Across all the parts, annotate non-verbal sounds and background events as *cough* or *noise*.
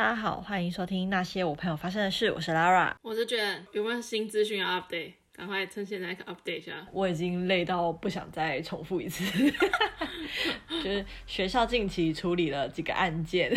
大家好，欢迎收听那些我朋友发生的事。我是 Lara，我是 Jen。有没有新资讯要 update？赶快趁现在 update 一下。我已经累到不想再重复一次。*laughs* 就是学校近期处理了几个案件。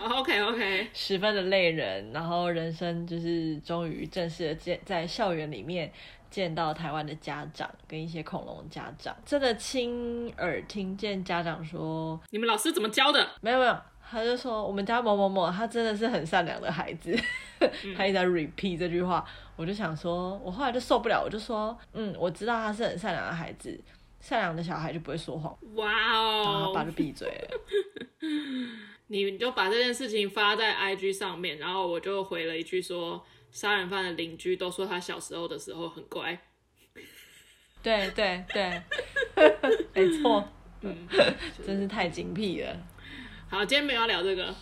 OK OK，十分的累人。然后人生就是终于正式的见在校园里面见到台湾的家长跟一些恐龙家长，真的亲耳听见家长说：“你们老师怎么教的？”没有没有。他就说：“我们家某某某，他真的是很善良的孩子。*laughs* ”他一直在 repeat 这句话，我就想说，我后来就受不了，我就说：“嗯，我知道他是很善良的孩子，善良的小孩就不会说谎。”哇哦！然后他爸就闭嘴了。*laughs* 你就把这件事情发在 IG 上面，然后我就回了一句说：“杀人犯的邻居都说他小时候的时候很乖。”对对对，*laughs* 没错，嗯，真是太精辟了。好，今天没有要聊这个，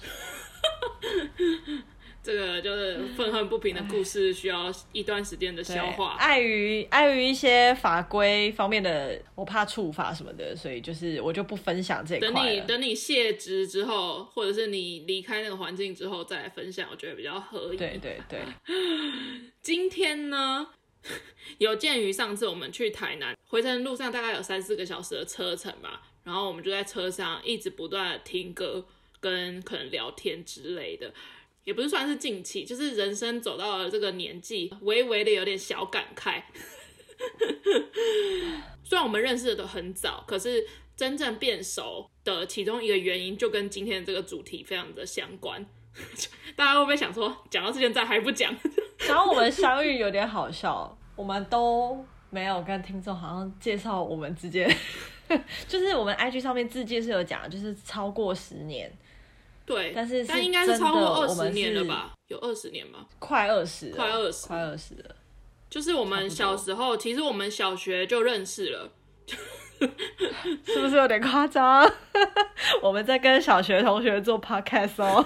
*laughs* 这个就是愤恨不平的故事，需要一段时间的消化。碍于碍于一些法规方面的，我怕触法什么的，所以就是我就不分享这一块。等你等你卸职之后，或者是你离开那个环境之后再来分享，我觉得比较合理。对对对。*laughs* 今天呢，*laughs* 有鉴于上次我们去台南回程路上大概有三四个小时的车程吧。然后我们就在车上一直不断的听歌，跟可能聊天之类的，也不是算是近期，就是人生走到了这个年纪，微微的有点小感慨。*laughs* 虽然我们认识的都很早，可是真正变熟的其中一个原因，就跟今天的这个主题非常的相关。*laughs* 大家会不会想说，讲到现在还不讲？*laughs* 然后我们相遇有点好笑，我们都没有跟听众好像介绍我们之间。*laughs* 就是我们 IG 上面自介是有讲，就是超过十年，对，但是但应该是超过二十年了吧？有二十年吗？快二十，快二十，快二十了。就是我们小时候，其实我们小学就认识了，是不是有点夸张？我们在跟小学同学做 podcast 哦。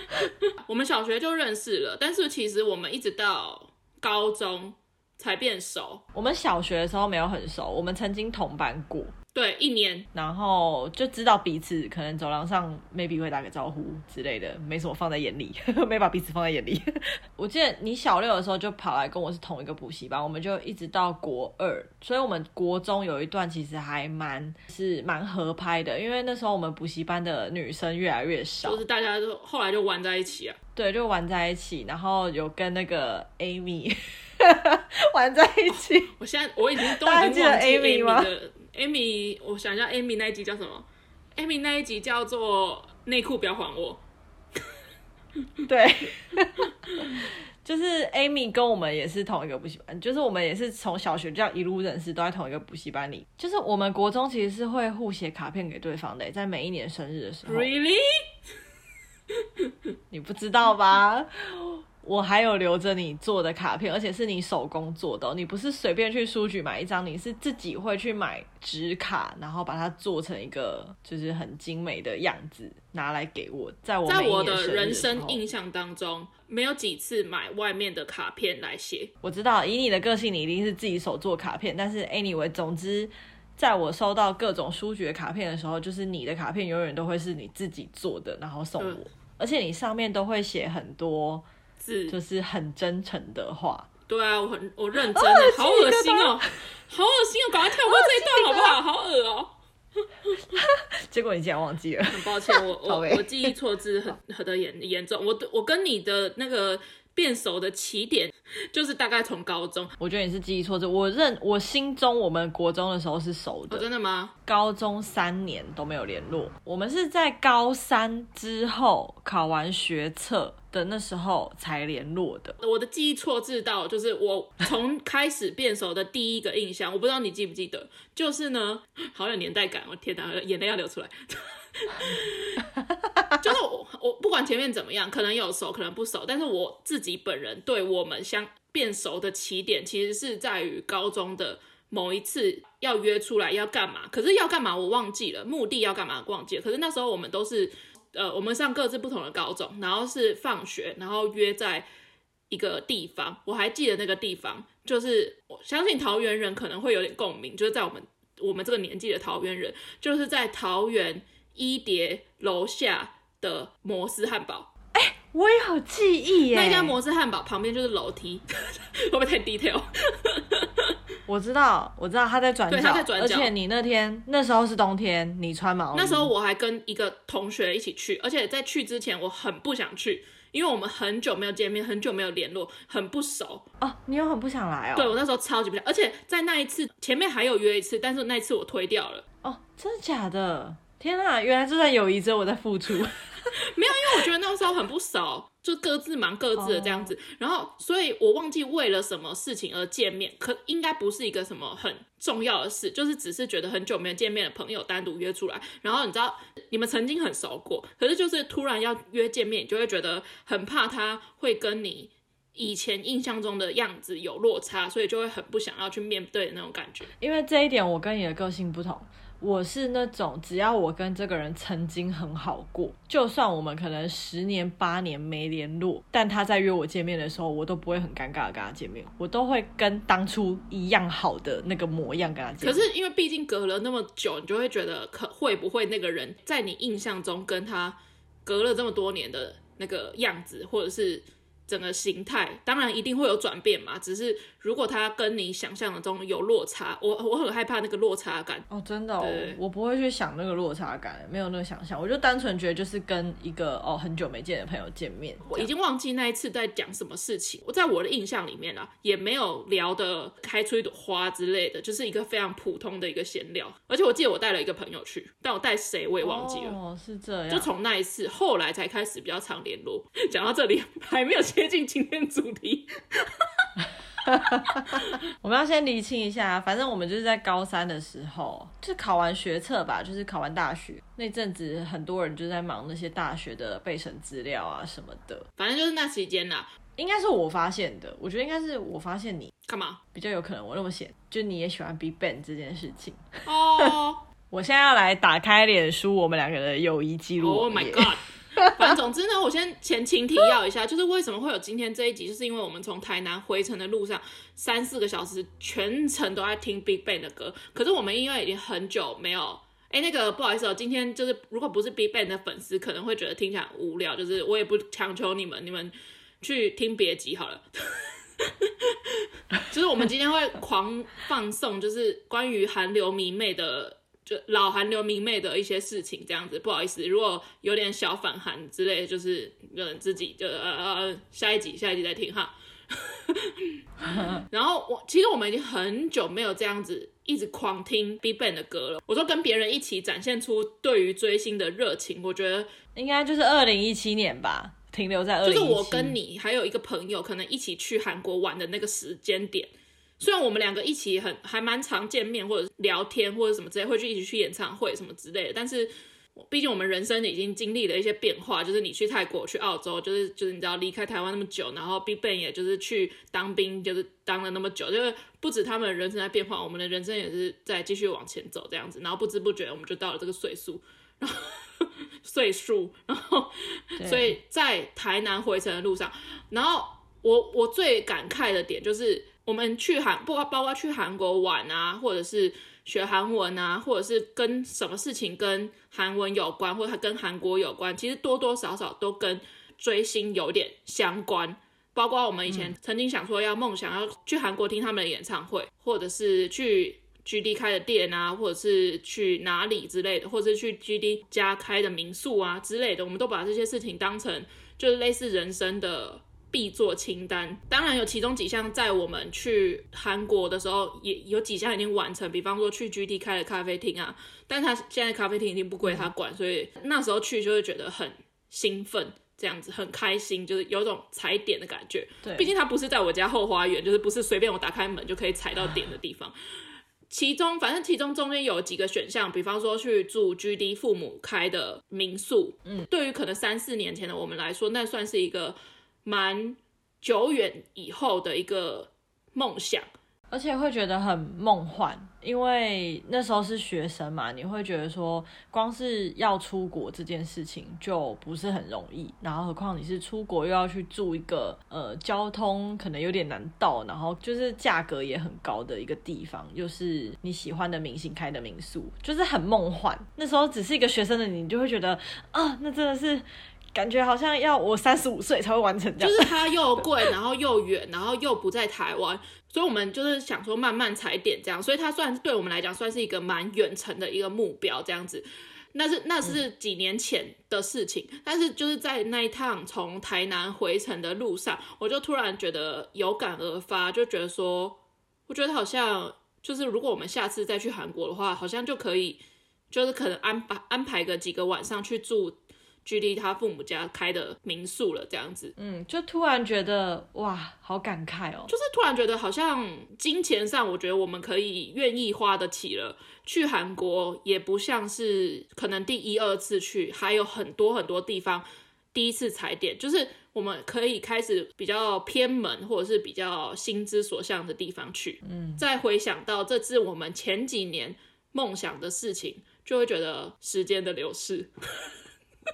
*laughs* 我们小学就认识了，但是其实我们一直到高中才变熟。我们小学的时候没有很熟，我们曾经同班过。对，一年，然后就知道彼此可能走廊上 maybe 会打个招呼之类的，没什么放在眼里，*laughs* 没把彼此放在眼里。*laughs* 我记得你小六的时候就跑来跟我是同一个补习班，我们就一直到国二，所以我们国中有一段其实还蛮是蛮合拍的，因为那时候我们补习班的女生越来越少，就是大家都后来就玩在一起啊，对，就玩在一起，然后有跟那个 Amy *laughs* 玩在一起。我现在我已经都已经忘记 Amy 吗？Amy，我想一下，Amy 那一集叫什么？Amy 那一集叫做内裤不要还我。*laughs* 对，就是 Amy 跟我们也是同一个补习班，就是我们也是从小学这样一路认识，都在同一个补习班里。就是我们国中其实是会互写卡片给对方的，在每一年生日的时候。Really？你不知道吧？我还有留着你做的卡片，而且是你手工做的哦。你不是随便去书局买一张，你是自己会去买纸卡，然后把它做成一个就是很精美的样子，拿来给我。在我在我的人生印象当中，没有几次买外面的卡片来写。我知道，以你的个性，你一定是自己手做卡片。但是 anyway，总之，在我收到各种书局的卡片的时候，就是你的卡片永远都会是你自己做的，然后送我，嗯、而且你上面都会写很多。就是很真诚的话，对啊，我很我认真的，好恶心哦，好恶心哦，*laughs* 赶快跳过这一段好不好？好恶哦。*laughs* 结果你竟然忘记了，很抱歉，我 *laughs* 我我记忆错字很很的严严重，我我跟你的那个。变熟的起点就是大概从高中，我觉得你是记忆错，字我认我心中我们国中的时候是熟的。哦，真的吗？高中三年都没有联络，我们是在高三之后考完学测的那时候才联络的。我的记忆错字到就是我从开始变熟的第一个印象，我不知道你记不记得，就是呢，好有年代感，我天哪，眼泪要流出来。*laughs* 就是我，我不管前面怎么样，可能有熟，可能不熟，但是我自己本人对我们相变熟的起点，其实是在于高中的某一次要约出来要干嘛，可是要干嘛我忘记了，目的要干嘛忘记了，可是那时候我们都是，呃，我们上各自不同的高中，然后是放学，然后约在一个地方，我还记得那个地方，就是我相信桃园人可能会有点共鸣，就是在我们我们这个年纪的桃园人，就是在桃园。一叠楼下的摩斯汉堡，我也有记忆耶。那家摩斯汉堡旁边就是楼梯，*laughs* 会不会太 detail？*laughs* 我知道，我知道他在转角，对，他在转角。而且你那天那时候是冬天，你穿毛衣。那时候我还跟一个同学一起去，而且在去之前我很不想去，因为我们很久没有见面，很久没有联络，很不熟。哦，你又很不想来哦？对，我那时候超级不想，而且在那一次前面还有约一次，但是那一次我推掉了。哦，真的假的？天啊，原来这段友谊只有我在付出。*laughs* 没有，因为我觉得那时候很不熟，就各自忙各自的这样子。Oh. 然后，所以我忘记为了什么事情而见面，可应该不是一个什么很重要的事，就是只是觉得很久没有见面的朋友单独约出来。然后你知道，你们曾经很熟过，可是就是突然要约见面，你就会觉得很怕他会跟你以前印象中的样子有落差，所以就会很不想要去面对的那种感觉。因为这一点，我跟你的个性不同。我是那种只要我跟这个人曾经很好过，就算我们可能十年八年没联络，但他在约我见面的时候，我都不会很尴尬的跟他见面，我都会跟当初一样好的那个模样跟他见面。可是因为毕竟隔了那么久，你就会觉得可会不会那个人在你印象中跟他隔了这么多年的那个样子，或者是。整个形态当然一定会有转变嘛，只是如果他跟你想象的中有落差，我我很害怕那个落差感哦，真的哦，我不会去想那个落差感，没有那个想象，我就单纯觉得就是跟一个哦很久没见的朋友见面，我已经忘记那一次在讲什么事情，我在我的印象里面啊，也没有聊的开出一朵花之类的，就是一个非常普通的一个闲聊，而且我记得我带了一个朋友去，但我带谁我也忘记了，哦，是这样，就从那一次后来才开始比较常联络，讲到这里还没有。接近今天主题，*laughs* 我们要先厘清一下，反正我们就是在高三的时候，就考完学测吧，就是考完大学那阵子，很多人就在忙那些大学的备审资料啊什么的，反正就是那期间啦。应该是我发现的，我觉得应该是我发现你干嘛比较有可能我那么闲，就你也喜欢 BigBang 这件事情哦。Oh. *laughs* 我现在要来打开脸书，我们两个的友谊记录。Oh my god！*laughs* 反正总之呢，我先前情提要一下，就是为什么会有今天这一集，就是因为我们从台南回程的路上三四个小时，全程都在听 BigBang 的歌。可是我们因为已经很久没有，哎，那个不好意思哦，今天就是如果不是 BigBang 的粉丝，可能会觉得听起来无聊。就是我也不强求你们，你们去听别集好了。*laughs* 就是我们今天会狂放送，就是关于韩流迷妹的。就老韩流明媚的一些事情，这样子，不好意思，如果有点小反韩之类的，就是有人自己就呃呃下一集下一集再听哈。*laughs* 然后我其实我们已经很久没有这样子一直狂听 BigBang 的歌了。我说跟别人一起展现出对于追星的热情，我觉得应该就是二零一七年吧，停留在。就是我跟你还有一个朋友可能一起去韩国玩的那个时间点。虽然我们两个一起很还蛮常见面，或者聊天，或者什么之类，会去一起去演唱会什么之类的，但是毕竟我们人生已经经历了一些变化，就是你去泰国、去澳洲，就是就是你知道离开台湾那么久，然后 BigBang 也就是去当兵，就是当了那么久，就是不止他们的人生在变化，我们的人生也是在继续往前走这样子，然后不知不觉我们就到了这个岁数，然后 *laughs* 岁数，然后所以在台南回程的路上，然后我我最感慨的点就是。我们去韩，不包括去韩国玩啊，或者是学韩文啊，或者是跟什么事情跟韩文有关，或者跟韩国有关，其实多多少少都跟追星有点相关。包括我们以前曾经想说要梦想要去韩国听他们的演唱会，或者是去 GD 开的店啊，或者是去哪里之类的，或者是去 GD 家开的民宿啊之类的，我们都把这些事情当成就是类似人生的。必做清单，当然有其中几项在我们去韩国的时候，也有几项已经完成。比方说去 GD 开的咖啡厅啊，但是他现在咖啡厅已经不归他管，嗯，所以那时候去就会觉得很兴奋，这样子很开心，就是有种踩点的感觉。对，毕竟他不是在我家后花园，就是不是随便我打开门就可以踩到点的地方。其中反正其中中间有几个选项，比方说去住 GD 父母开的民宿，嗯，对于可能三四年前的我们来说，那算是一个。蛮久远以后的一个梦想，而且会觉得很梦幻，因为那时候是学生嘛，你会觉得说，光是要出国这件事情就不是很容易，然后何况你是出国又要去住一个呃交通可能有点难到，然后就是价格也很高的一个地方，又是你喜欢的明星开的民宿，就是很梦幻。那时候只是一个学生的你，就会觉得啊，那真的是。感觉好像要我三十五岁才会完成这样。就是它又贵，然后又远，然后又不在台湾，所以我们就是想说慢慢踩点这样。所以它算对我们来讲算是一个蛮远程的一个目标这样子。那是那是几年前的事情，但是就是在那一趟从台南回程的路上，我就突然觉得有感而发，就觉得说，我觉得好像就是如果我们下次再去韩国的话，好像就可以，就是可能安排安排个几个晚上去住。距离他父母家开的民宿了，这样子，嗯，就突然觉得哇，好感慨哦，就是突然觉得好像金钱上，我觉得我们可以愿意花得起了。去韩国也不像是可能第一二次去，还有很多很多地方第一次踩点，就是我们可以开始比较偏门或者是比较心之所向的地方去。嗯，再回想到这是我们前几年梦想的事情，就会觉得时间的流逝。*laughs* *laughs*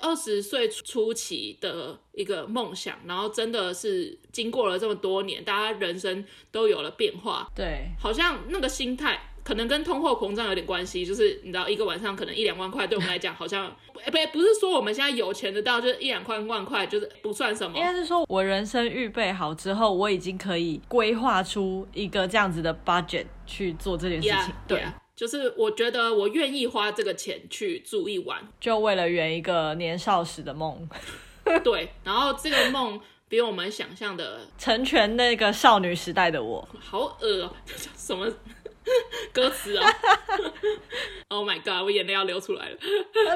二十岁初期的一个梦想，然后真的是经过了这么多年，大家人生都有了变化。对，好像那个心态可能跟通货膨胀有点关系，就是你知道，一个晚上可能一两万块，对我们来讲好像不不是说我们现在有钱的到就是一两块万块就是不算什么，应该是说我人生预备好之后，我已经可以规划出一个这样子的 budget 去做这件事情。Yeah, 对。Yeah. 就是我觉得我愿意花这个钱去住一晚，*laughs* 就为了圆一个年少时的梦。对，然后这个梦比我们想象的成全那个少女时代的我。好恶哦、喔，什么 *laughs* 歌词啊？*laughs* Oh my god，我眼泪要流出来了！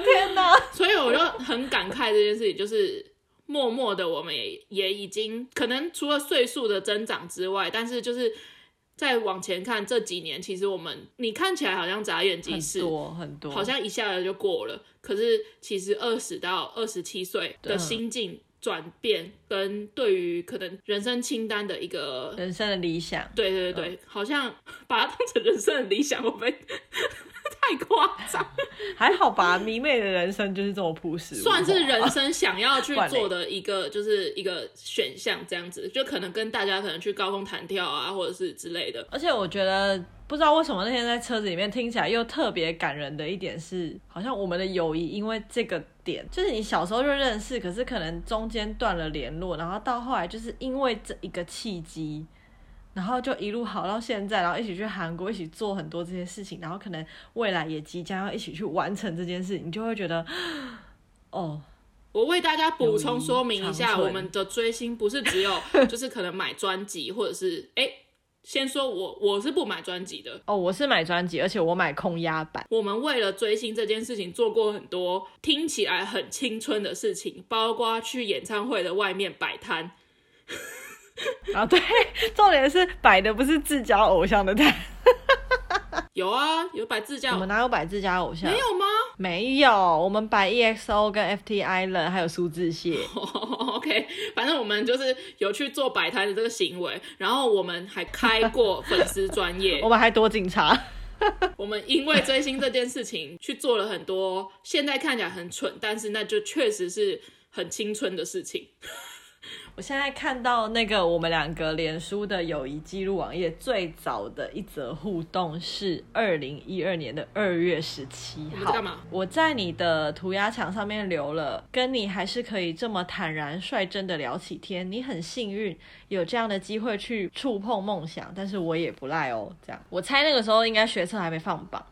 天哪！所以我就很感慨这件事情，就是默默的我们也也已经可能除了岁数的增长之外，但是就是。再往前看这几年，其实我们你看起来好像眨眼即逝，很多很多，好像一下子就过了。可是其实二十到二十七岁的心境转变，跟对于可能人生清单的一个人生的理想，对对对，嗯、好像 *laughs* 把它当成人生的理想，会不会？太夸张，还好吧？迷妹的人生就是这么朴实，算是人生想要去做的一个，就是一个选项，这样子，就可能跟大家可能去高空弹跳啊，或者是之类的。而且我觉得，不知道为什么那天在车子里面听起来又特别感人的一点是，好像我们的友谊因为这个点，就是你小时候就认识，可是可能中间断了联络，然后到后来就是因为这一个契机。然后就一路好到现在，然后一起去韩国，一起做很多这些事情，然后可能未来也即将要一起去完成这件事情，你就会觉得，哦，我为大家补充说明一下，我们的追星不是只有 *laughs* 就是可能买专辑，或者是哎，先说我我是不买专辑的哦，我是买专辑，而且我买空压版。我们为了追星这件事情做过很多听起来很青春的事情，包括去演唱会的外面摆摊。*laughs* 啊，对，重点是摆的不是自家偶像的摊，*laughs* 有啊，有摆自家，我们哪有摆自家偶像？没有吗？没有，我们摆 EXO 跟 FT Island 还有苏志燮。Oh, *laughs* OK，反正我们就是有去做摆摊的这个行为，然后我们还开过粉丝专业，我们还躲警察。我们因为追星这件事情去做了很多，现在看起来很蠢，但是那就确实是很青春的事情。*laughs* 我现在看到那个我们两个脸书的友谊记录网页，最早的一则互动是二零一二年的二月十七号。我在你的涂鸦墙上面留了，跟你还是可以这么坦然率真的聊起天。你很幸运有这样的机会去触碰梦想，但是我也不赖哦。这样，我猜那个时候应该学测还没放榜。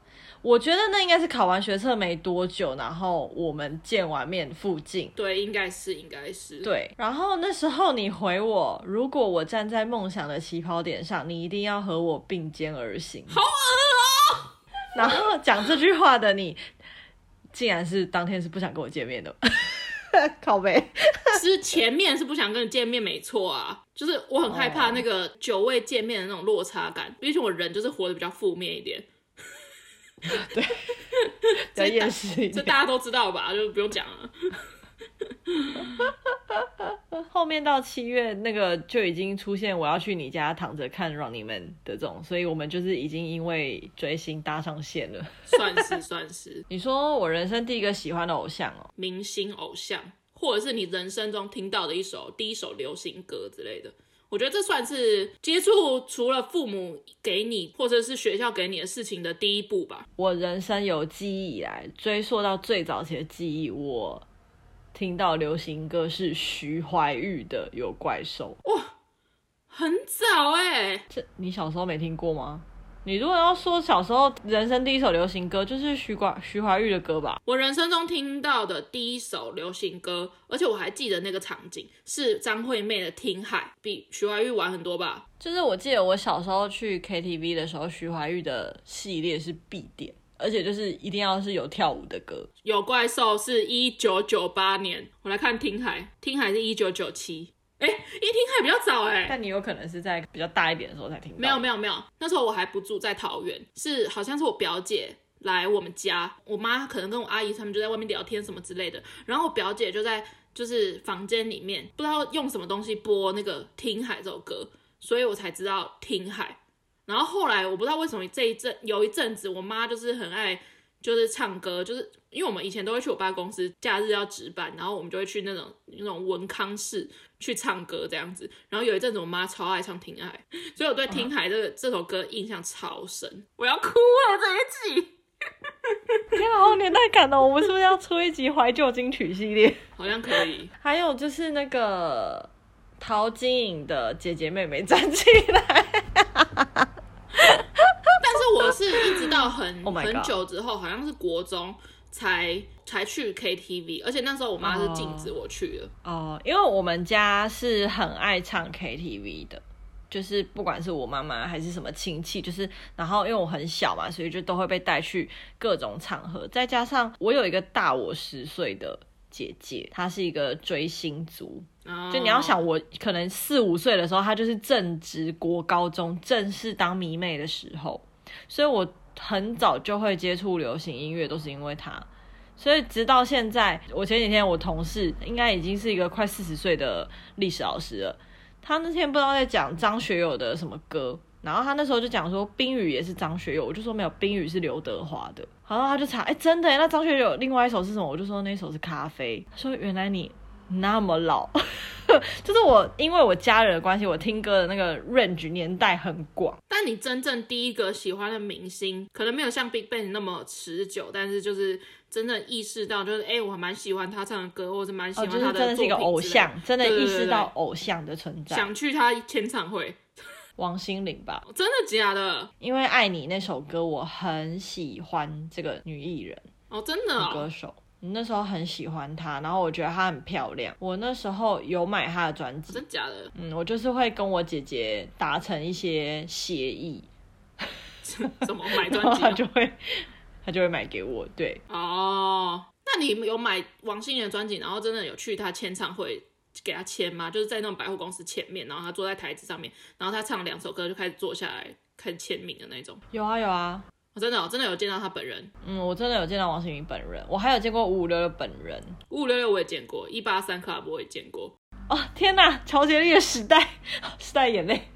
我觉得那应该是考完学测没多久，然后我们见完面附近。对，应该是，应该是。对，然后那时候你回我，如果我站在梦想的起跑点上，你一定要和我并肩而行。好恶哦！然后讲这句话的你，竟然是当天是不想跟我见面的，*laughs* 靠背。是前面是不想跟你见面，没错啊，就是我很害怕那个久未见面的那种落差感，毕竟我人就是活得比较负面一点。*laughs* 对，*laughs* 在厌世，这大家都知道吧？就不用讲了。*laughs* 后面到七月，那个就已经出现我要去你家躺着看 Running Man 的这种，所以我们就是已经因为追星搭上线了。算是算是。你说我人生第一个喜欢的偶像哦，明星偶像，或者是你人生中听到的一首第一首流行歌之类的。我觉得这算是接触除了父母给你或者是学校给你的事情的第一步吧。我人生有记忆以来，追溯到最早期的记忆，我听到流行歌是徐怀钰的《有怪兽》。哇，很早哎！这你小时候没听过吗？你如果要说小时候人生第一首流行歌，就是徐怀徐怀钰的歌吧？我人生中听到的第一首流行歌，而且我还记得那个场景是张惠妹的《听海》，比徐怀钰晚很多吧？就是我记得我小时候去 KTV 的时候，徐怀钰的系列是必点，而且就是一定要是有跳舞的歌。有怪兽是一九九八年，我来看《听海》，《听海》是一九九七。哎，一听还比较早哎，但你有可能是在比较大一点的时候才听到。没有没有没有，那时候我还不住在桃园，是好像是我表姐来我们家，我妈可能跟我阿姨他们就在外面聊天什么之类的，然后我表姐就在就是房间里面不知道用什么东西播那个《听海》这首歌，所以我才知道《听海》。然后后来我不知道为什么这一阵有一阵子我妈就是很爱。就是唱歌，就是因为我们以前都会去我爸公司，假日要值班，然后我们就会去那种那种文康室去唱歌这样子。然后有一阵子我妈超爱唱《听海》，所以我对《听海》这个这首歌印象超深。我要哭了这一集，天啊，好年代感哦！我们是不是要出一集怀旧金曲系列？*laughs* 好像可以。*laughs* 还有就是那个陶晶莹的《姐姐妹妹站起来》。到很、oh、很久之后，好像是国中才才去 KTV，而且那时候我妈是禁止我去的。哦，oh, oh, 因为我们家是很爱唱 KTV 的，就是不管是我妈妈还是什么亲戚，就是然后因为我很小嘛，所以就都会被带去各种场合。再加上我有一个大我十岁的姐姐，她是一个追星族，oh. 就你要想我可能四五岁的时候，她就是正值国高中，正式当迷妹的时候。所以我很早就会接触流行音乐，都是因为他。所以直到现在，我前几天我同事应该已经是一个快四十岁的历史老师了。他那天不知道在讲张学友的什么歌，然后他那时候就讲说《冰雨》也是张学友，我就说没有，《冰雨》是刘德华的。然后他就查，哎，真的？那张学友另外一首是什么？我就说那首是《咖啡》。他说原来你那么老。*laughs* 就是我，因为我家人的关系，我听歌的那个 range 年代很广。但你真正第一个喜欢的明星，可能没有像 BigBang 那么持久，但是就是真正意识到，就是哎、欸，我还蛮喜欢他唱的歌，或者蛮喜欢他的作品、哦就是、真的是一个偶像，真的意识到偶像的存在，想去他签唱会。*laughs* 王心凌吧？真的假的？因为爱你那首歌，我很喜欢这个女艺人哦，真的、哦、歌手。那时候很喜欢她，然后我觉得她很漂亮。我那时候有买她的专辑，真假的？嗯，我就是会跟我姐姐达成一些协议，*laughs* 怎么买专辑？*laughs* 她就会，她就会买给我。对，哦，那你有买王心凌的专辑，然后真的有去她签唱会给她签吗？就是在那种百货公司前面，然后她坐在台子上面，然后她唱两首歌就开始坐下来开始签名的那种。有啊，有啊。我真的，我真的有见到他本人。嗯，我真的有见到王心凌本人。我还有见过五五六六本人。五五六六我也见过，一八三 club 我也见过。哦，天哪！乔杰立的时代，时代眼泪。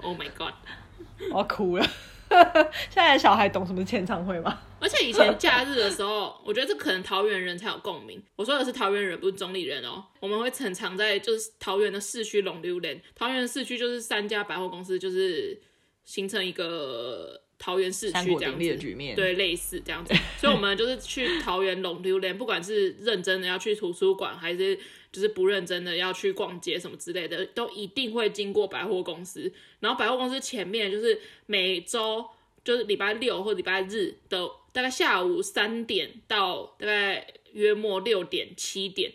Oh my god！*laughs* 我要哭了。现在的小孩懂什么是签唱会吗？*laughs* 而且以前假日的时候，我觉得这可能桃园人才有共鸣。我说的是桃园人，不是中立人哦。我们会很常在就是桃园的市区龙溜连，桃园的市区就是三家百货公司，就是形成一个。桃园市区这样子，局面对，类似这样子，*laughs* 所以我们就是去桃园龙榴莲，不管是认真的要去图书馆，还是就是不认真的要去逛街什么之类的，都一定会经过百货公司。然后百货公司前面就是每周就是礼拜六或礼拜日的大概下午三点到大概约莫六点七点，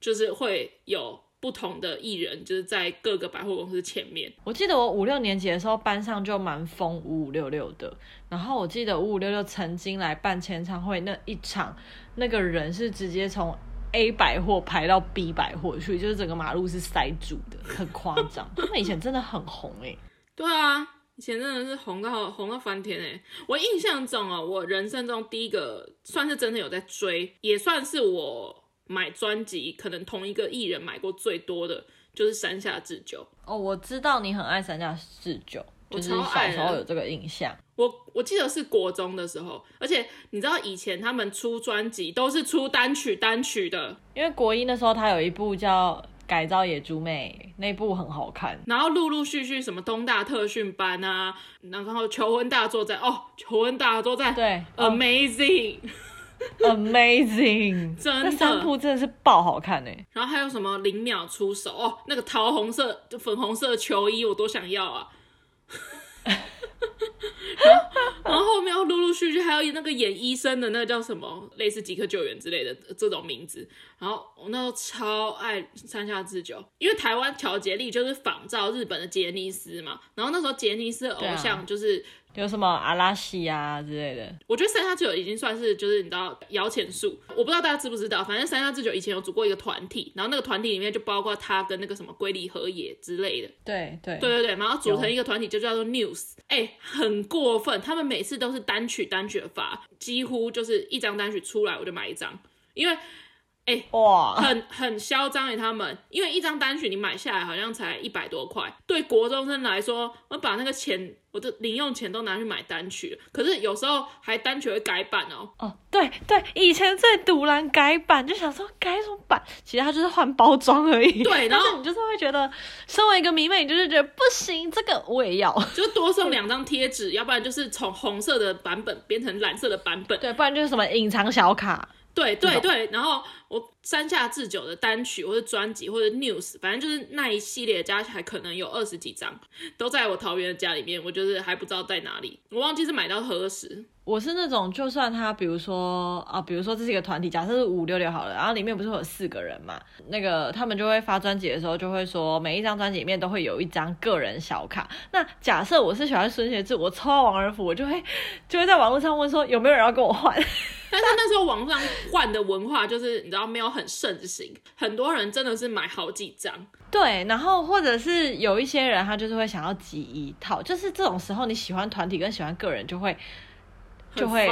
就是会有。不同的艺人就是在各个百货公司前面。我记得我五六年级的时候，班上就蛮疯五五六六的。然后我记得五五六六曾经来办签唱会，那一场那个人是直接从 A 百货排到 B 百货去，就是整个马路是塞住的，很夸张。他们以前真的很红哎、欸。对啊，以前真的是红到红到翻天哎、欸。我印象中哦，我人生中第一个算是真的有在追，也算是我。买专辑可能同一个艺人买过最多的就是山下智久。哦，我知道你很爱山下智久，就是小时候有这个印象。我我记得是国中的时候，而且你知道以前他们出专辑都是出单曲单曲的，因为国一那时候他有一部叫改造野猪妹那部很好看，然后陆陆续续什么东大特训班啊，然后求婚大作战哦，求婚大作战对，amazing。Amazing，*laughs* 真的，那三部真的是爆好看哎！然后还有什么零秒出手哦，那个桃红色就粉红色球衣我都想要啊！*laughs* 然后，然后后面陆陆续续还有那个演医生的那个叫什么，类似即刻救援之类的这种名字。然后我那时候超爱山下智久，因为台湾调节力就是仿照日本的杰尼斯嘛。然后那时候杰尼斯的偶像就是。有什么阿拉西啊之类的，我觉得三下智久已经算是就是你知道摇钱树，我不知道大家知不知道，反正三下智久以前有组过一个团体，然后那个团体里面就包括他跟那个什么龟梨和也之类的，对对。对对对，然后组成一个团体就叫做 News，哎、欸，很过分，他们每次都是单曲单曲的发，几乎就是一张单曲出来我就买一张，因为。哎、欸，哇，很很嚣张诶，他们，因为一张单曲你买下来好像才一百多块，对国中生来说，我把那个钱，我的零用钱都拿去买单曲，可是有时候还单曲会改版哦。哦，对对，以前最赌烂改版，就想说改什么版，其实它就是换包装而已。对，然后你就是会觉得，身为一个迷妹，你就是觉得不行，这个我也要，就多送 *laughs* 两张贴纸，要不然就是从红色的版本变成蓝色的版本，对，不然就是什么隐藏小卡。对对对，然后我山下智久的单曲或者专辑或者 news，反正就是那一系列加起来可能有二十几张，都在我桃园的家里面，我就是还不知道在哪里，我忘记是买到何时。我是那种，就算他比如说啊，比如说这是一个团体，假设是五六六好了，然后里面不是会有四个人嘛，那个他们就会发专辑的时候就会说，每一张专辑里面都会有一张个人小卡。那假设我是喜欢孙协志，我抽到王仁甫，我就会就会在网络上问说有没有人要跟我换。但是那时候网上换的文化就是你知道没有很盛行，很多人真的是买好几张。对，然后或者是有一些人他就是会想要集一套，就是这种时候你喜欢团体跟喜欢个人就会。就会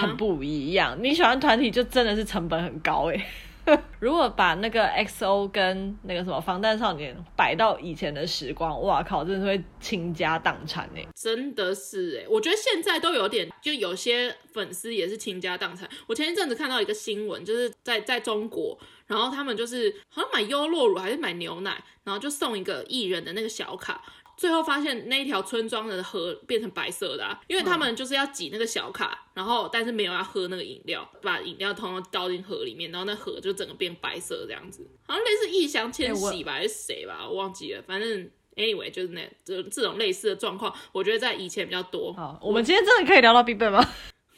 很不一样。你喜欢团体就真的是成本很高哎。*laughs* 如果把那个 XO 跟那个什么防弹少年摆到以前的时光，哇靠，真的是会倾家荡产哎。真的是哎，我觉得现在都有点，就有些粉丝也是倾家荡产。我前一阵子看到一个新闻，就是在在中国，然后他们就是好像买优酪乳还是买牛奶，然后就送一个艺人的那个小卡。最后发现那一条村庄的河变成白色的啊，因为他们就是要挤那个小卡，然后但是没有要喝那个饮料，把饮料通通倒进河里面，然后那河就整个变白色这样子，好像类似异乡千玺吧，还是谁吧，我忘记了，反正 anyway 就是那这这种类似的状况，我觉得在以前比较多。好，我们今天真的可以聊到 BigBang 吗？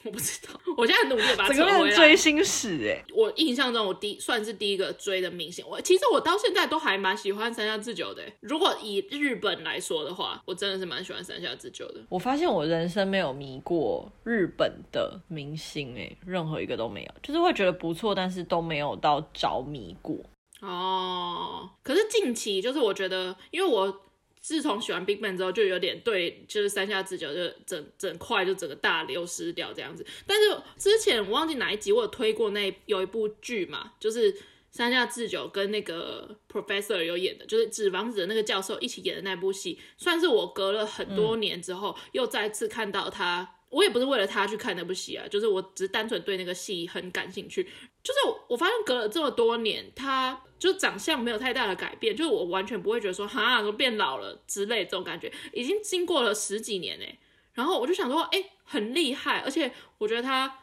我不知道，我现在很努力把它扯回来。整个追星史哎，我印象中我第算是第一个追的明星。我其实我到现在都还蛮喜欢三下智久的。如果以日本来说的话，我真的是蛮喜欢三下智久的。我发现我人生没有迷过日本的明星哎，任何一个都没有，就是会觉得不错，但是都没有到着迷过。哦，可是近期就是我觉得，因为我。自从喜欢 BigBang 之后，就有点对，就是三下智久就整整块就整个大流失掉这样子。但是之前我忘记哪一集我有推过那有一部剧嘛，就是三下智久跟那个 Professor 有演的，就是纸房子的那个教授一起演的那部戏，算是我隔了很多年之后又再次看到他。我也不是为了他去看那部戏啊，就是我只是单纯对那个戏很感兴趣。就是我发现隔了这么多年，他就长相没有太大的改变，就是我完全不会觉得说哈，怎么变老了之类这种感觉，已经经过了十几年哎。然后我就想说，哎，很厉害，而且我觉得他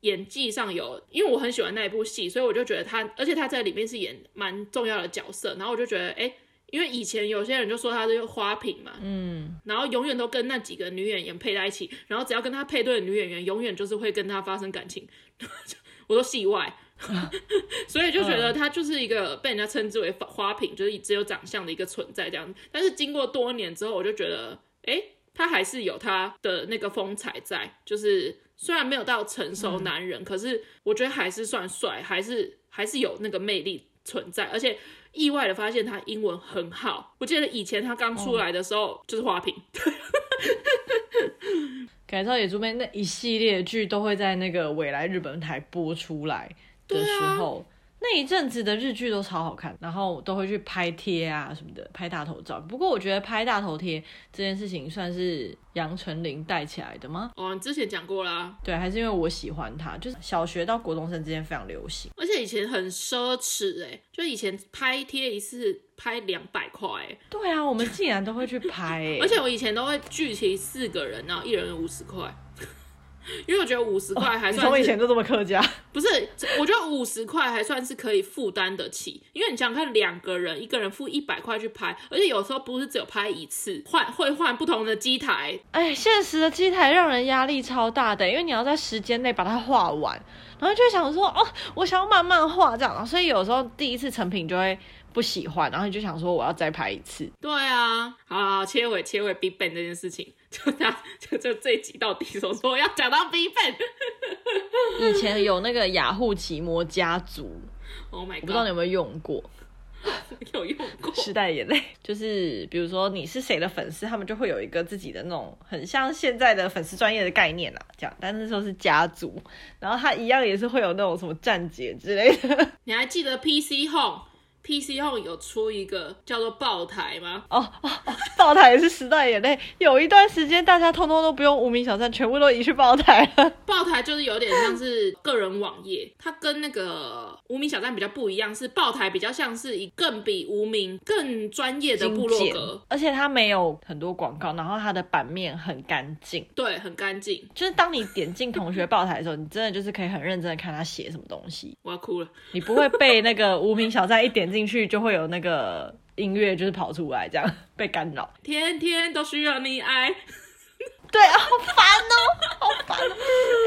演技上有，因为我很喜欢那一部戏，所以我就觉得他，而且他在里面是演蛮重要的角色，然后我就觉得，哎。因为以前有些人就说他是花瓶嘛，嗯，然后永远都跟那几个女演员配在一起，然后只要跟他配对的女演员，永远就是会跟他发生感情，*laughs* 我说戏外，*laughs* 所以就觉得他就是一个被人家称之为花瓶，就是只有长相的一个存在这样。但是经过多年之后，我就觉得，哎，他还是有他的那个风采在，就是虽然没有到成熟男人，嗯，可是我觉得还是算帅，还是还是有那个魅力存在，而且。意外的发现他英文很好，我记得以前他刚出来的时候、哦、就是花瓶。*laughs* 改造野猪妹那一系列剧都会在那个未来日本台播出来的时候，啊、那一阵子的日剧都超好看，然后都会去拍贴啊什么的，拍大头照。不过我觉得拍大头贴这件事情算是杨丞琳带起来的吗？哦，你之前讲过啦。对，还是因为我喜欢他，就是小学到国中生之间非常流行，而且以前很奢侈哎，就以前拍贴一次拍两百块哎。对啊，我们竟然都会去拍哎，*laughs* 而且我以前都会聚齐四个人，然后一人五十块。因为我觉得五十块还算是，从、哦、以前就这么客家，*laughs* 不是？我觉得五十块还算是可以负担得起。因为你想想看，两个人，一个人付一百块去拍，而且有时候不是只有拍一次，换会换不同的机台。哎，现实的机台让人压力超大的，因为你要在时间内把它画完，然后就想说，哦，我想要慢慢画这样，所以有时候第一次成品就会。不喜欢，然后你就想说我要再拍一次。对啊，好，好，好，切回切回 BigBang 这件事情，就他，就就这一集到底所说要讲到 BigBang。*laughs* 以前有那个雅虎奇摩家族，Oh my God，我不知道你有没有用过？*laughs* 有用过。时代眼泪，就是比如说你是谁的粉丝，他们就会有一个自己的那种很像现在的粉丝专业的概念啊，这样，但是说是家族，然后他一样也是会有那种什么站姐之类的。*laughs* 你还记得 PC Home？PC Home 有出一个叫做爆台吗？哦哦哦，爆台也是时代眼泪。有一段时间，大家通通都不用无名小站，全部都移去爆台了。爆台就是有点像是个人网页，它跟那个无名小站比较不一样，是爆台比较像是以更比无名更专业的部落格，而且它没有很多广告，然后它的版面很干净，对，很干净。就是当你点进同学爆台的时候，你真的就是可以很认真的看他写什么东西。我要哭了，你不会被那个无名小站一点进。进去就会有那个音乐，就是跑出来，这样被干扰。天天都需要你爱，*laughs* 对啊，好烦哦，好烦哦。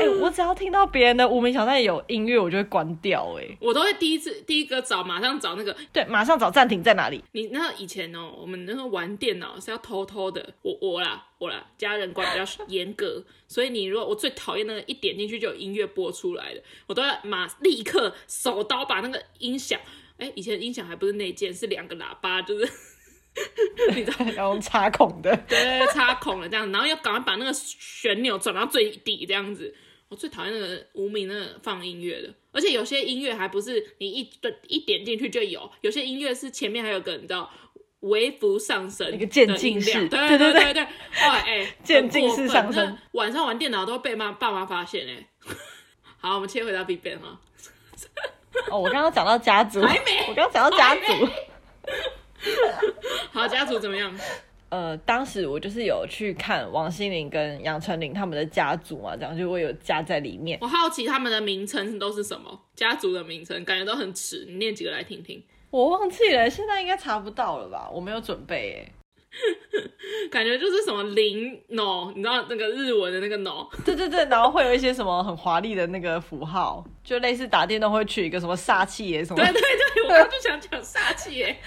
哎、欸，我只要听到别人的无名小站有音乐，我就会关掉。哎，我都会第一次第一个找，马上找那个，对，马上找暂停在哪里。你那以前哦，我们那时候玩电脑是要偷偷的，我我啦我啦，家人管比较严格，所以你如果我最讨厌那个一点进去就有音乐播出来的，我都要马立刻手刀把那个音响。哎，以前音响还不是内建，是两个喇叭，就是 *laughs* 你知道 *laughs* 然后插孔的，对，插孔的这样，然后要赶快把那个旋钮转到最低这样子。我最讨厌那个无名那个放音乐的，而且有些音乐还不是你一一点进去就有，有些音乐是前面还有个你知道微幅上升，一个渐进式，对对对对对，哇，哎，*laughs* 渐进式上升。晚上玩电脑都会被妈爸妈发现哎。好，我们切回到 BigBang 哈。哦，我刚刚讲到家族，还没，我刚刚讲到家族。*laughs* 好，家族怎么样？呃，当时我就是有去看王心凌跟杨丞琳他们的家族嘛，这样就会有加在里面。我好奇他们的名称都是什么？家族的名称感觉都很迟，你念几个来听听。我忘记了，现在应该查不到了吧？我没有准备诶。*laughs* 感觉就是什么零 no，你知道那个日文的那个 no，对对对，然后会有一些什么很华丽的那个符号，就类似打电动会取一个什么煞气耶什么。对对对，我刚刚就想讲煞气耶。*laughs*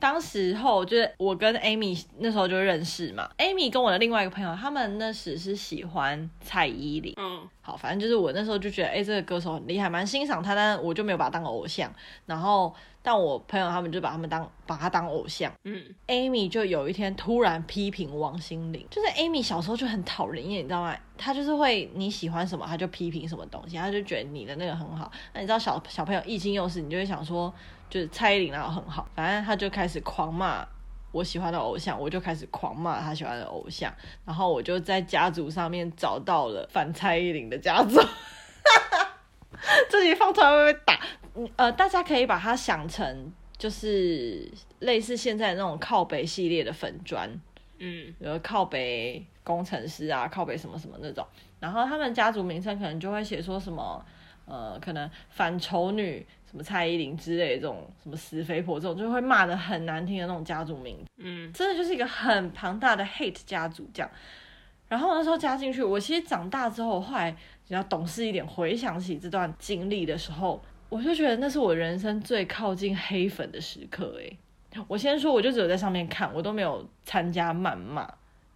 当时候就是我跟 Amy 那时候就认识嘛，Amy 跟我的另外一个朋友，他们那时是喜欢蔡依林。嗯，好，反正就是我那时候就觉得，哎、欸，这个歌手很厉害，蛮欣赏他，但我就没有把他当偶像。然后，但我朋友他们就把他们当把他当偶像。嗯，Amy 就有一天突然批评王心凌，就是 Amy 小时候就很讨人厌，你知道吗？他就是会你喜欢什么，他就批评什么东西，他就觉得你的那个很好。那你知道小小朋友一心又是，你就会想说。就是蔡依林那个很好，反正他就开始狂骂我喜欢的偶像，我就开始狂骂他喜欢的偶像，然后我就在家族上面找到了反蔡依林的家族，*laughs* 自己放出来会不会打？呃，大家可以把它想成就是类似现在那种靠北系列的粉砖，嗯，比如靠北工程师啊，靠北什么什么那种，然后他们家族名称可能就会写说什么，呃，可能反丑女。什么蔡依林之类的这种，什么死肥婆这种，就会骂的很难听的那种家族名，嗯，真的就是一个很庞大的 hate 家族这样。然后那时候加进去，我其实长大之后，后来比较懂事一点，回想起这段经历的时候，我就觉得那是我人生最靠近黑粉的时刻。诶，我先说，我就只有在上面看，我都没有参加谩骂。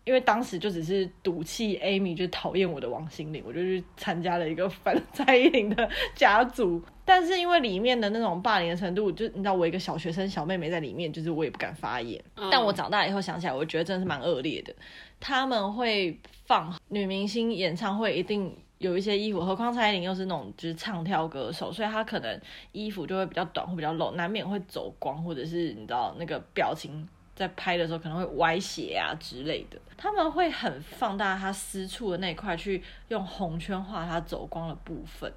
因为当时就只是赌气，Amy 就讨厌我的王心凌，我就去参加了一个反 *laughs* 蔡依林的家族。但是因为里面的那种霸凌的程度，就你知道，我一个小学生小妹妹在里面，就是我也不敢发言。嗯、但我长大以后想起来，我觉得真的是蛮恶劣的。他们会放女明星演唱会，一定有一些衣服，何况蔡依林又是那种就是唱跳歌手，所以她可能衣服就会比较短，或比较露，难免会走光，或者是你知道那个表情在拍的时候可能会歪斜啊之类的。他们会很放大她私处的那块，去用红圈画她走光的部分。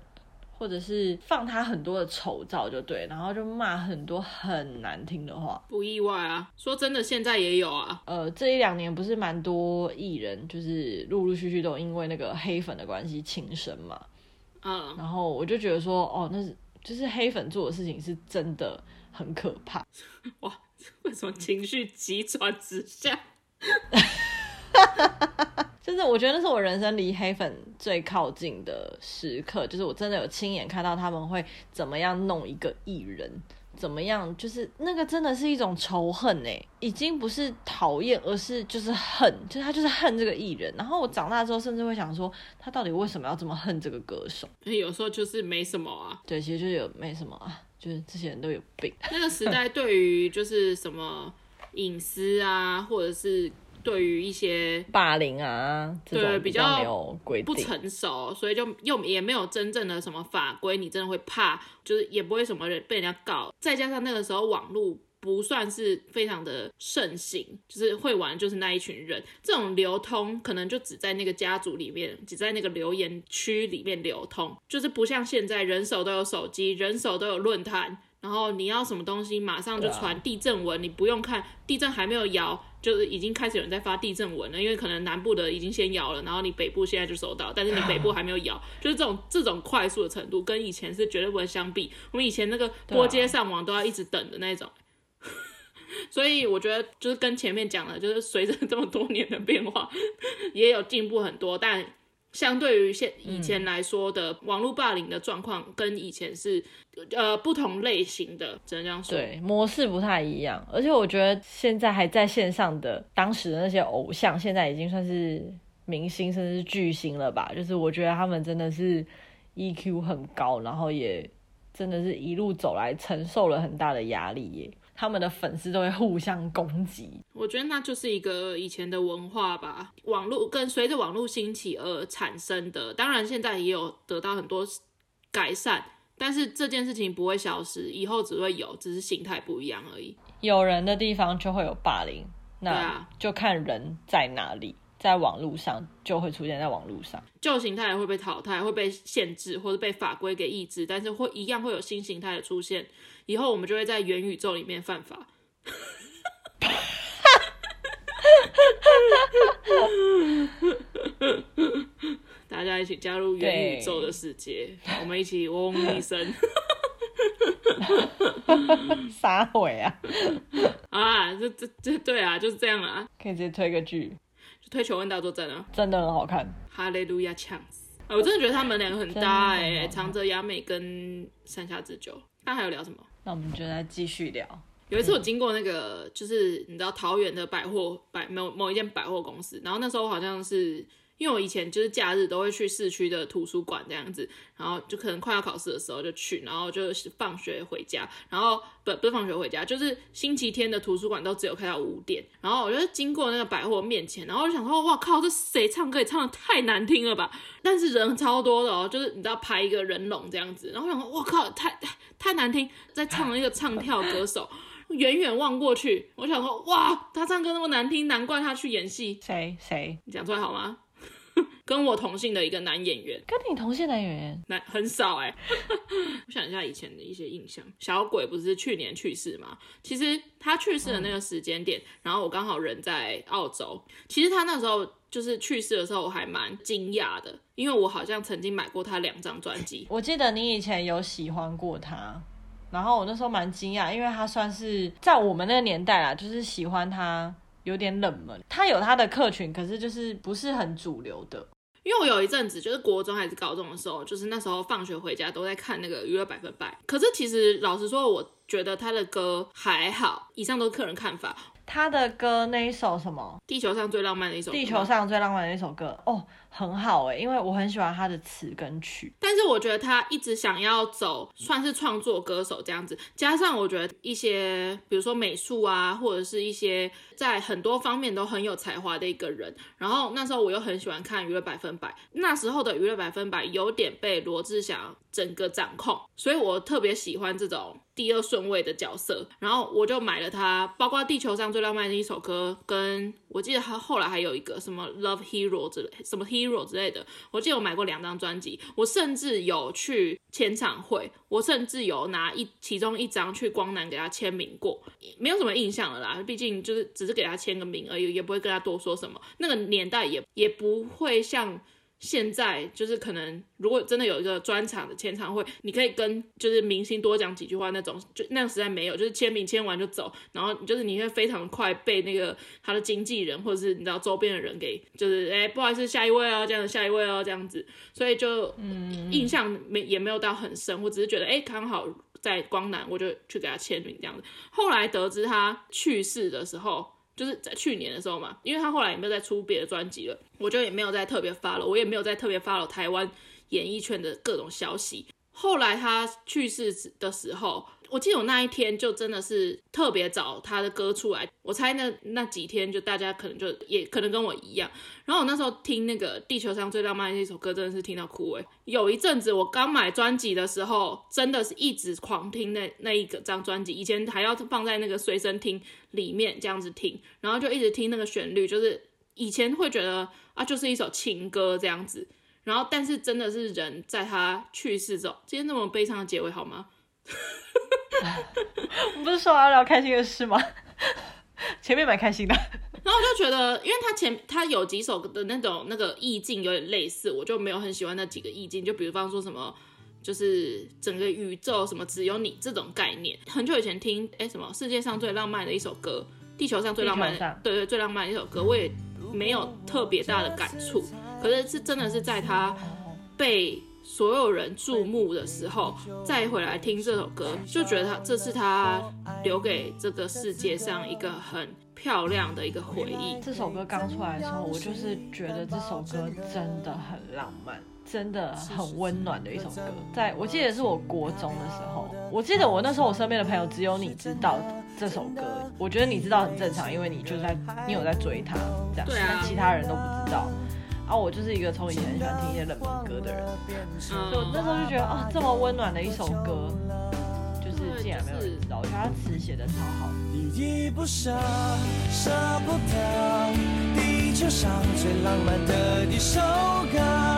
或者是放他很多的丑照就对，然后就骂很多很难听的话，不意外啊。说真的，现在也有啊。呃，这一两年不是蛮多艺人，就是陆陆续续都因为那个黑粉的关系轻生嘛。嗯，然后我就觉得说，哦，那是就是黑粉做的事情是真的很可怕。*laughs* 哇，为什么情绪急转直下？*laughs* 就是我觉得那是我人生离黑粉最靠近的时刻，就是我真的有亲眼看到他们会怎么样弄一个艺人，怎么样，就是那个真的是一种仇恨哎，已经不是讨厌，而是就是恨，就是他就是恨这个艺人。然后我长大之后，甚至会想说，他到底为什么要这么恨这个歌手？有时候就是没什么啊，对，其实就是有没什么啊，就是这些人都有病。那个时代对于就是什么隐私啊，或者是。对于一些霸凌啊，对比较没有规定，不成熟，所以就又也没有真正的什么法规，你真的会怕，就是也不会什么人被人家告。再加上那个时候网络不算是非常的盛行，就是会玩就是那一群人，这种流通可能就只在那个家族里面，只在那个留言区里面流通，就是不像现在人手都有手机，人手都有论坛，然后你要什么东西马上就传地震文，你不用看地震还没有摇。就是已经开始有人在发地震文了，因为可能南部的已经先摇了，然后你北部现在就收到，但是你北部还没有摇，*laughs* 就是这种这种快速的程度，跟以前是绝对不会相比。我们以前那个拨接上网都要一直等的那种，*laughs* 所以我觉得就是跟前面讲的，就是随着这么多年的变化，*laughs* 也有进步很多，但。相对于现以前来说的网络霸凌的状况，跟以前是呃不同类型的，只能这样说。对，模式不太一样。而且我觉得现在还在线上的当时的那些偶像，现在已经算是明星，甚至是巨星了吧？就是我觉得他们真的是 EQ 很高，然后也真的是一路走来承受了很大的压力耶。他们的粉丝都会互相攻击，我觉得那就是一个以前的文化吧，网络跟随着网络兴起而产生的。当然现在也有得到很多改善，但是这件事情不会消失，以后只会有，只是形态不一样而已。有人的地方就会有霸凌，那就看人在哪里。在网络上就会出现在网络上，旧形态会被淘汰，会被限制或者被法规给抑制，但是会一样会有新形态的出现。以后我们就会在元宇宙里面犯法。大家一起加入元宇宙的世界，我们一起嗡一声。*laughs* 撒谎啊！啊，这这这对啊，就是这样啊，可以直接推个剧。推求婚大作战啊，真的很好看。哈利路亚强啊，我真的觉得他们两个很搭哎，长泽雅美跟山下智久。那还有聊什么？那我们就再继续聊。有一次我经过那个，就是你知道桃园的百货百某某一间百货公司，然后那时候好像是。因为我以前就是假日都会去市区的图书馆这样子，然后就可能快要考试的时候就去，然后就是放学回家，然后不不是放学回家，就是星期天的图书馆都只有开到五点，然后我就经过那个百货面前，然后我就想说，哇靠，这谁唱歌也唱的太难听了吧？但是人超多的哦，就是你知道排一个人龙这样子，然后我想说，哇靠，太太太难听，在唱一个唱跳歌手，远远望过去，我想说，哇，他唱歌那么难听，难怪他去演戏。谁谁？你讲出来好吗？跟我同姓的一个男演员，跟你同姓男演员，男 *laughs* 很少哎、欸。*laughs* 我想一下以前的一些印象，小鬼不是去年去世吗？其实他去世的那个时间点，嗯、然后我刚好人在澳洲。其实他那时候就是去世的时候，我还蛮惊讶的，因为我好像曾经买过他两张专辑。我记得你以前有喜欢过他，然后我那时候蛮惊讶，因为他算是在我们那个年代啦，就是喜欢他。有点冷门，他有他的客群，可是就是不是很主流的。因为我有一阵子就是国中还是高中的时候，就是那时候放学回家都在看那个娱乐百分百。可是其实老实说，我觉得他的歌还好。以上都是个人看法。他的歌那一首什么？地球上最浪漫的一首。地球上最浪漫的一首歌哦，很好哎，因为我很喜欢他的词跟曲。但是我觉得他一直想要走算是创作歌手这样子，加上我觉得一些比如说美术啊，或者是一些在很多方面都很有才华的一个人。然后那时候我又很喜欢看娱乐百分百，那时候的娱乐百分百有点被罗志祥整个掌控，所以我特别喜欢这种第二顺位的角色。然后我就买了他，包括地球上最浪漫的一首歌，跟我记得他后来还有一个什么 Love Hero 之类，什么 Hero 之类的。我记得我买过两张专辑，我甚至有去签唱会，我甚至有拿一其中一张去光南给他签名过，没有什么印象了啦。毕竟就是只是给他签个名而已，也不会跟他多说什么。那个年代也也不会像。现在就是可能，如果真的有一个专场的签唱会，你可以跟就是明星多讲几句话那种，就那个时代没有，就是签名签完就走，然后就是你会非常快被那个他的经纪人或者是你知道周边的人给就是哎、不好意思下一位哦这样下一位哦这样子，所以就嗯印象没也没有到很深，我只是觉得哎刚好在光南我就去给他签名这样子，后来得知他去世的时候。就是在去年的时候嘛，因为他后来也没有再出别的专辑了，我就也没有再特别发了我也没有再特别发了台湾演艺圈的各种消息。后来他去世的时候。我记得我那一天就真的是特别找他的歌出来，我猜那那几天就大家可能就也可能跟我一样。然后我那时候听那个地球上最浪漫的一首歌，真的是听到哭诶。有一阵子我刚买专辑的时候，真的是一直狂听那那一个张专辑，以前还要放在那个随身听里面这样子听，然后就一直听那个旋律，就是以前会觉得啊，就是一首情歌这样子。然后但是真的是人在他去世之后，今天这么悲伤的结尾好吗？*laughs* *laughs* 我不是说要聊开心的事吗？*laughs* 前面蛮开心的，*laughs* 然后我就觉得，因为他前他有几首的那种那个意境有点类似，我就没有很喜欢那几个意境。就比如方说什么，就是整个宇宙什么只有你这种概念。很久以前听哎什么世界上最浪漫的一首歌，地球上最浪漫的，对对最浪漫的一首歌，我也没有特别大的感触。可是是真的是在他被。所有人注目的时候，再回来听这首歌，就觉得他这是他留给这个世界上一个很漂亮的一个回忆。这首歌刚出来的时候，我就是觉得这首歌真的很浪漫，真的很温暖的一首歌。在我记得是我国中的时候，我记得我那时候我身边的朋友只有你知道这首歌。我觉得你知道很正常，因为你就在你有在追他这样，对啊，但其他人都不知道。然后我就是一个从以前很喜欢听一些冷门歌的人，所以我那时候就觉得啊，这么温暖的一首歌，就是竟然没有人知道。我觉得他词写的超好。依依不舍，舍不得，地球上最浪漫的一首歌。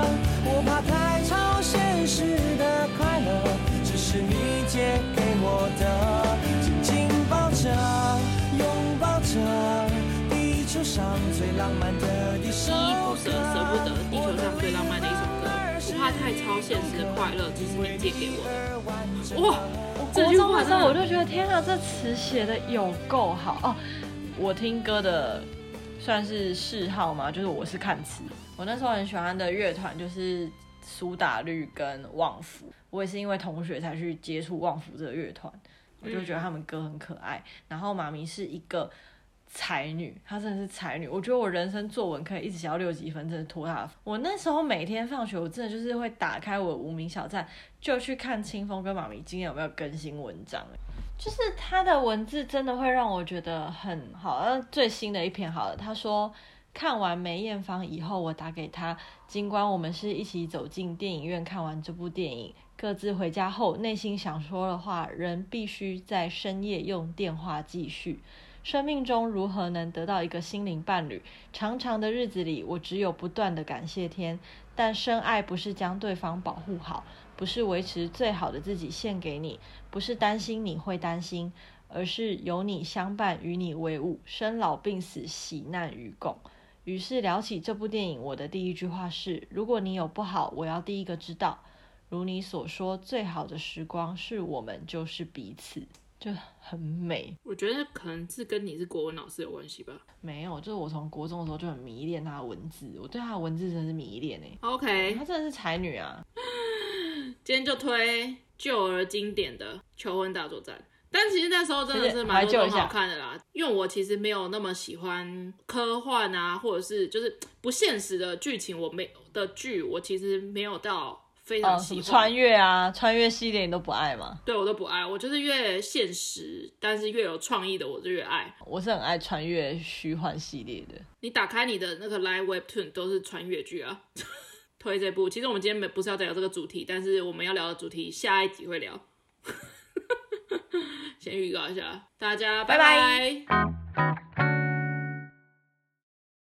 一首歌。舍舍不得，地球上最浪漫的一首歌，不怕太超现实的快乐，只是你借给我的。哇！这句话的时候我就觉得天啊，这词写的有够好哦。我听歌的算是嗜好嘛，就是我是看词。我那时候很喜欢的乐团就是苏打绿跟旺福，我也是因为同学才去接触旺福这个乐团，我就觉得他们歌很可爱。然后妈咪是一个。才女，她真的是才女。我觉得我人生作文可以一直写到六级分，真的托她。我那时候每天放学，我真的就是会打开我无名小站，就去看清风跟妈咪今天有没有更新文章。就是他的文字真的会让我觉得很好。那最新的一篇好了，他说看完梅艳芳以后，我打给他，尽管我们是一起走进电影院看完这部电影，各自回家后，内心想说的话，人必须在深夜用电话继续。生命中如何能得到一个心灵伴侣？长长的日子里，我只有不断的感谢天。但深爱不是将对方保护好，不是维持最好的自己献给你，不是担心你会担心，而是有你相伴，与你为伍，生老病死，喜难与共。于是聊起这部电影，我的第一句话是：如果你有不好，我要第一个知道。如你所说，最好的时光是我们，就是彼此。就很美，我觉得可能是跟你是国文老师有关系吧。没有，就是我从国中的时候就很迷恋她的文字，我对她的文字真的是迷恋哎。OK，她真的是才女啊。*laughs* 今天就推旧而经典的《求婚大作战》，但其实那时候真的是蛮多好看的啦，因为我其实没有那么喜欢科幻啊，或者是就是不现实的剧情，我没的剧，我其实没有到非常喜欢。哦、穿越啊，穿越系列你都不爱吗？对，我都不爱，我就是越现实，但是越有创意的，我就越爱。我是很爱穿越虚幻系列的。你打开你的那个 Live Webtoon 都是穿越剧啊，*laughs* 推这部。其实我们今天没不是要聊这个主题，但是我们要聊的主题下一集会聊。*laughs* 先预告一下，大家拜拜。拜拜。